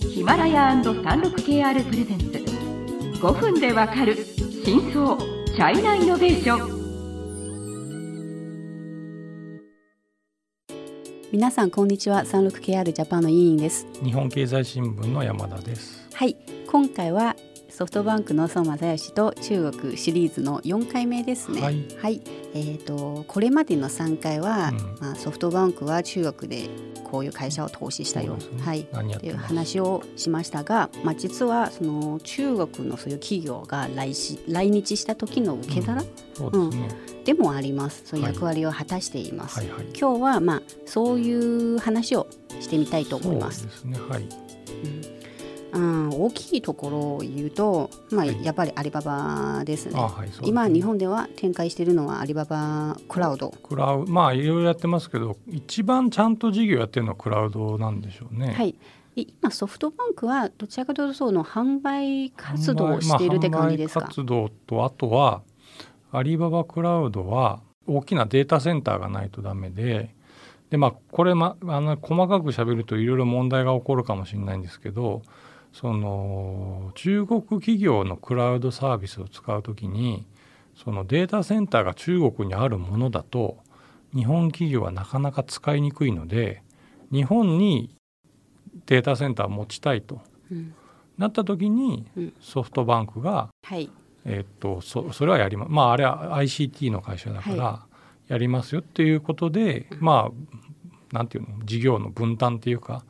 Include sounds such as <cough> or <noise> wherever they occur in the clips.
ヒマラヤ &36KR プレゼンツ。5分でわかる真相チャイナイノベーション。皆さんこんにちは。36KR ジャパンの委員です。日本経済新聞の山田です。はい。今回はソフトバンクの孫正義と中国シリーズの4回目ですね。はい、はい、えーと、これまでの3回は、うん、まあ、ソフトバンクは中国でこういう会社を投資したよ、ね、はい、という話をしましたが、まあ、実はその中国のそういう企業が来し来日した時の受け皿、うん、でもあります。そういう役割を果たしています。はい。はい。はい、今日は、まあ、そういう話をしてみたいと思います。すね。はい、うんうん、大きいところを言うと、まあ、やっぱりアリババですね。はい、今、日本では展開しているのはアリババクラウド。クラウまあいろいろやってますけど一番ちゃんと事業やってるのはクラウドなんでしょうね。はい今ソフトバンクはどちらかというとその販売活動をしているって感じですか、まあ、活動とあとはアリババクラウドは大きなデータセンターがないとダメででまあこれ、ま、あの細かくしゃべるといろいろ問題が起こるかもしれないんですけどその中国企業のクラウドサービスを使うときにそのデータセンターが中国にあるものだと日本企業はなかなか使いにくいので日本にデータセンターを持ちたいと、うん、なった時にソフトバンクが、はい、えー、っとそそれはやりままああれは ICT の会社だからやりますよっていうことで、はい、まあなんていうの事業の分担っていうか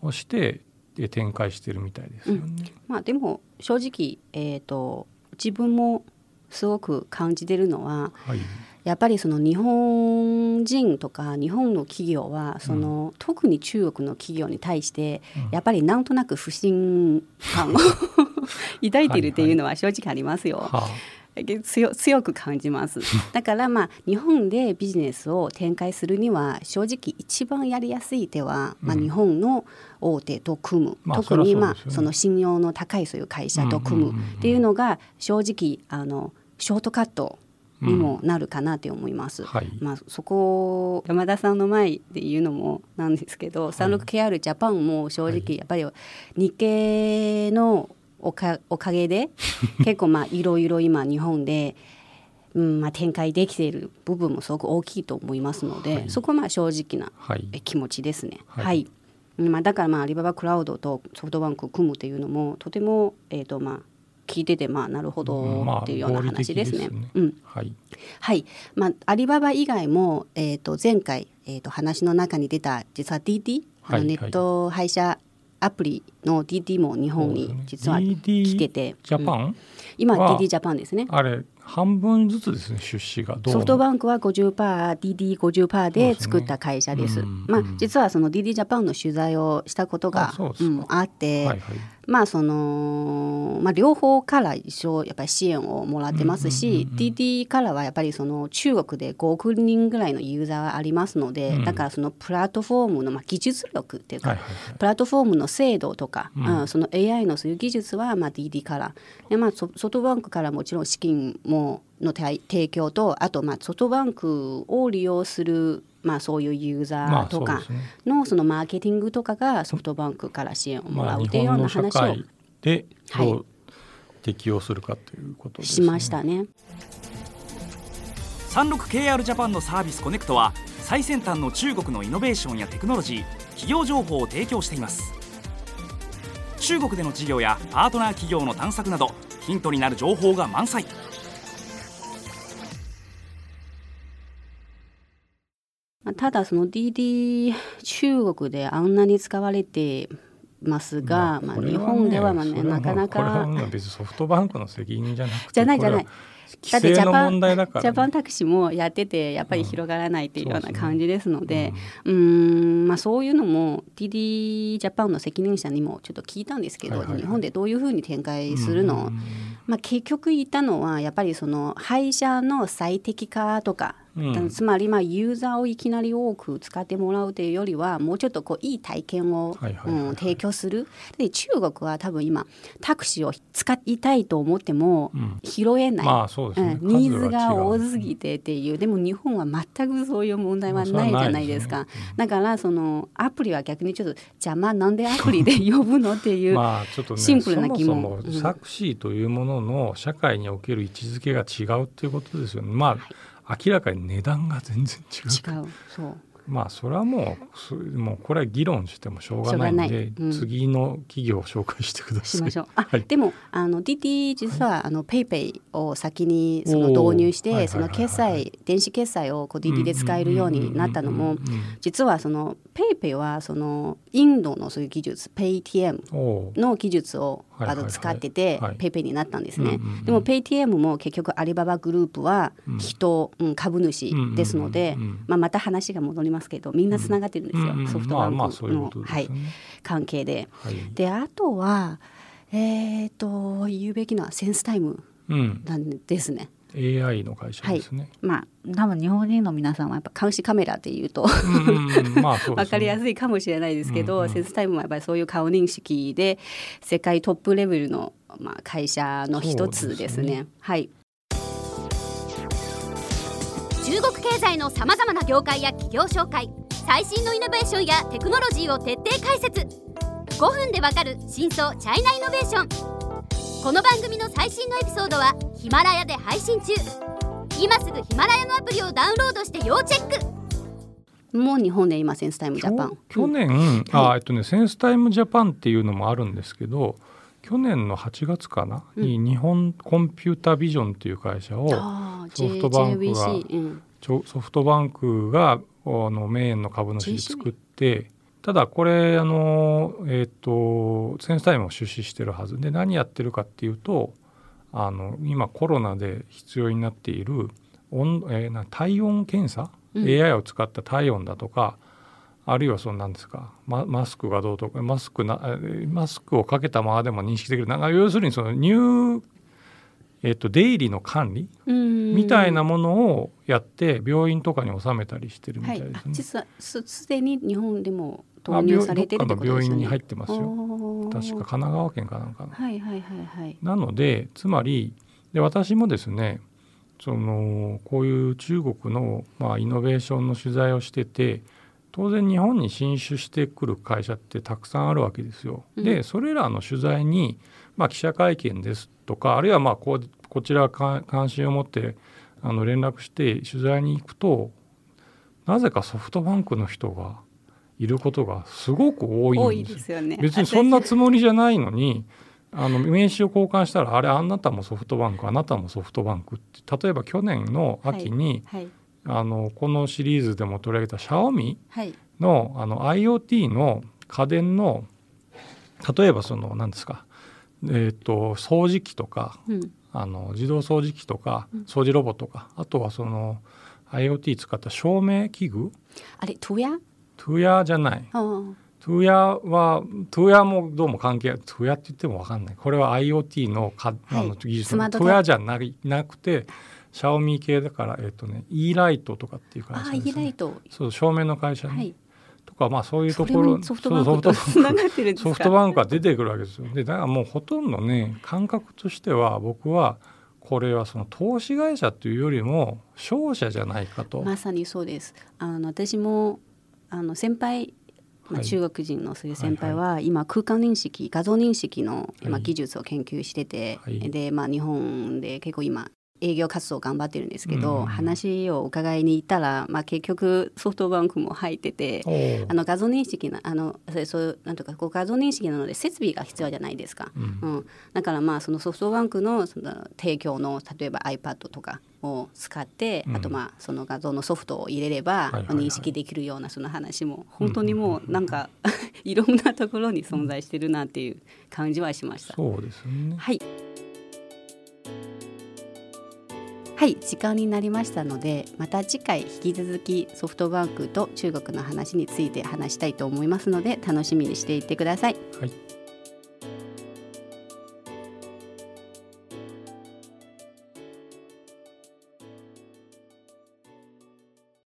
をしてで展開してるみたいですよね。うん、まあ、でも正直、えーと、自分もすごく感じてるのは、はい、やっぱりその日本人とか日本の企業はその、うん、特に中国の企業に対して、やっぱりなんとなく不信感を <laughs> 抱いているっていうのは正直ありますよ。はい。はい。はあ強強く感じます。<laughs> だからまあ日本でビジネスを展開するには正直一番やりやすい手は、まあ、日本の大手と組む、まあ、特にまあその信用の高いそういう会社と組む。っていうのが正直あのショートカットにもなるかなって思います。うん。はい、まあそこを山田さんの前で言うのもなんですけど、はい、36KR ジャパンも正直やっぱり日系のおかおかげで <laughs> 結構まあいろいろ今日本で、うんまあ、展開できている部分もすごく大きいと思いますので、はい、そこはまあ正直な気持ちですね。はい、はい。まあ、だからまあアリババクラウドとソフトバンク組むっていうのもとても、えーとまあ、聞いててまあなるほどっていうような話ですね。うん、はい、はい、まあアリババ以外もえっ、ー、と前回えっ、ー、と話の中に出た実は DD、はい、ネット配車アプリの DD も日本に実は来てて、ジャパン、うん、今 DD ジャパンですね。あれ半分ずつですね出資が。ソフトバンクは 50%DD50% で作った会社です、ね、まあ、実はその DD ジャパンの取材をしたことがあ,、うん、あって、はいはい。まあそのまあ、両方から一緒やっぱり支援をもらってますし、DD からはやっぱりその中国で5億人ぐらいのユーザーがありますので、うん、だからそのプラットフォームのまあ技術力っていうか、はいはいはい、プラットフォームの精度とか、うん、その AI のそういう技術はまあ DD から。で、まあ、ソフトバンクからもちろん資金もの提供とあとまあソフトバンクを利用するまあ、そういうユーザーとかのそのマーケティングとかがソフトバンクから支援をもらうというような話を、でどう適用するかとい。うことです、ね、しましたね。36KR ジャパンのサービスコネクトは最先端の中国のイノベーションやテクノロジー企業情報を提供しています。中国での事業やパートナー企業の探索などヒントになる情報が満載ただその DD 中国であんなに使われてますが、まあ、日本ではまあねなかなか。別にソフトバンクの責任じゃなくてじゃないじゃない。だってジャパン、ね、ジャパンタクシーもやっててやっぱり広がらないっていうような感じですので、うん、うんまあ、そういうのも TD ジャパンの責任者にもちょっと聞いたんですけど、はいはいはい、日本でどういうふうに展開するの、まあ、結局言ったのはやっぱりその配車の最適化とかうん、つまりまあユーザーをいきなり多く使ってもらうというよりはもうちょっとこういい体験を、提供する。で中国は多分今タクシーを使いたいと思っても拾えない、うん。まあね、ニーズが多すぎてっていう。でも日本は全くそういう問題はないじゃないですか、ね。うん、だからそのアプリは逆にちょっと邪魔なんでアプリで呼ぶのっていう <laughs> シンプルな疑問、まあそもそもタクシーというものの社会における位置づけが違うっていうことですよね。まあ、はい明らかに値段が全然違う。違うそう。まあそれはもうもうこれは議論してもしょうがないので、うん、次の企業を紹介してください。あ、はい、でもあの DT 実はあの PayPay を先にその導入して、その決済電子決済をこう DT で使えるようになったのも実はその PayPay はそのインドのそういう技術ペイ TM の技術をあの使ってて PayPay になったんですね。でもペイ TM も結局アリババグループは人、うん、株主ですので、まあまた話が戻りますけどみんなつながってるんですよ、ソフトバンクの、はい、関係で。であとはえっ、ー、と言うべきのはセンスタイムなんですね。AI の会社ですね。はい、まあ多分日本人の皆さんはやっぱ監視カメラっていうとまあ分かりやすいかもしれないですけど、うんうん、センスタイムはやっぱりそういう顔認識で世界トップレベルのまあ会社の一つですね。すね。はい。中国経済のさまざまな業界や企業紹介最新のイノベーションやテクノロジーを徹底解説。5分でわかる真相チャイナイノベーションこの番組の最新のエピソードはヒマラヤで配信中。今すぐヒマラヤのアプリをダウンロードして要チェック。もう日本で今センスタイムジャパン。去年、うん、あえっとねセンスタイムジャパンっていうのもあるんですけど去年の8月かな、うん、に日本コンピュータビジョンっていう会社をソフトバンクが、うん、ソフトバンクがあのメインの株主で作ってただこれあの、えーと、センスタイムを出資してるはず。で何やってるかっていうとあの今コロナで必要になっている温、えー、な体温検査、うん、AI を使った体温だとかあるいはその何ですかママスクがどうとかマスクなマスクをかけたままでも認識できる。なんか要するにその入えっと、出入りの管理みたいなものをやって病院とかに収めたりしてるみたいですね。はい、実はすでに日本でも導入されてるってこと病院に入ってますよ。確か神奈川県かなんかの。はいはいはいはい、なのでつまりで私もですねそのこういう中国の、まあ、イノベーションの取材をしてて当然日本に進出してくる会社ってたくさんあるわけですよ。うん、でそれらの取材に、まあ、記者会見ですとかあるいはまあここちら関心を持ってあの連絡して取材に行くとなぜかソフトバンクの人がいることがすごく多いんですよ。ね。別にそんなつもりじゃないのにあの名刺を交換したらあれあなたもソフトバンクあなたもソフトバンクって例えば去年の秋に、はいはい、あのこのシリーズでも取り上げたシャオミのはい、あの IoT の家電の例えばその何ですか、えーと、掃除機とか、うん、あの自動掃除機とか掃除ロボとか、うん、あとはその IoT 使った照明器具？あれトゥヤ？トゥヤじゃない。トゥヤはトゥヤもどうも関係トゥヤって言っても分かんない。これは IoT のか、はい、あの技術のトゥヤじゃななくてシャオミ系だからえっ、とね E ライトとかっていう会社ですね。そう照明の会社に、はい、とかまあそういうところ。ソフトバンクとつながってるんソフトバンクは出てくるわけですよ。でだからもうほとんどね感覚としては僕はこれはその投資会社というよりも商社じゃないかと。まさにそうです。あの私もあの先輩まあ、中国人のそういう先輩は今空間認識画像認識の今技術を研究してて、でまあ日本で結構今営業活動頑張ってるんですけど、うん、話を伺いに行ったら、まあ、結局ソフトバンクも入っててあの画像認識なあのそうなんとかこう画像認識なので設備が必要じゃないですか、うん、うん、だからまあそのソフトバンクのその提供の例えば iPad とかを使って、うん、あとまあその画像のソフトを入れれば認識できるようなその話も本当にもうなんか <laughs> いろんなところに存在してるなっていう感じはしました。そうですね。はいはい時間になりましたのでまた次回引き続きソフトバンクと中国の話について話したいと思いますので楽しみにしていてください。はい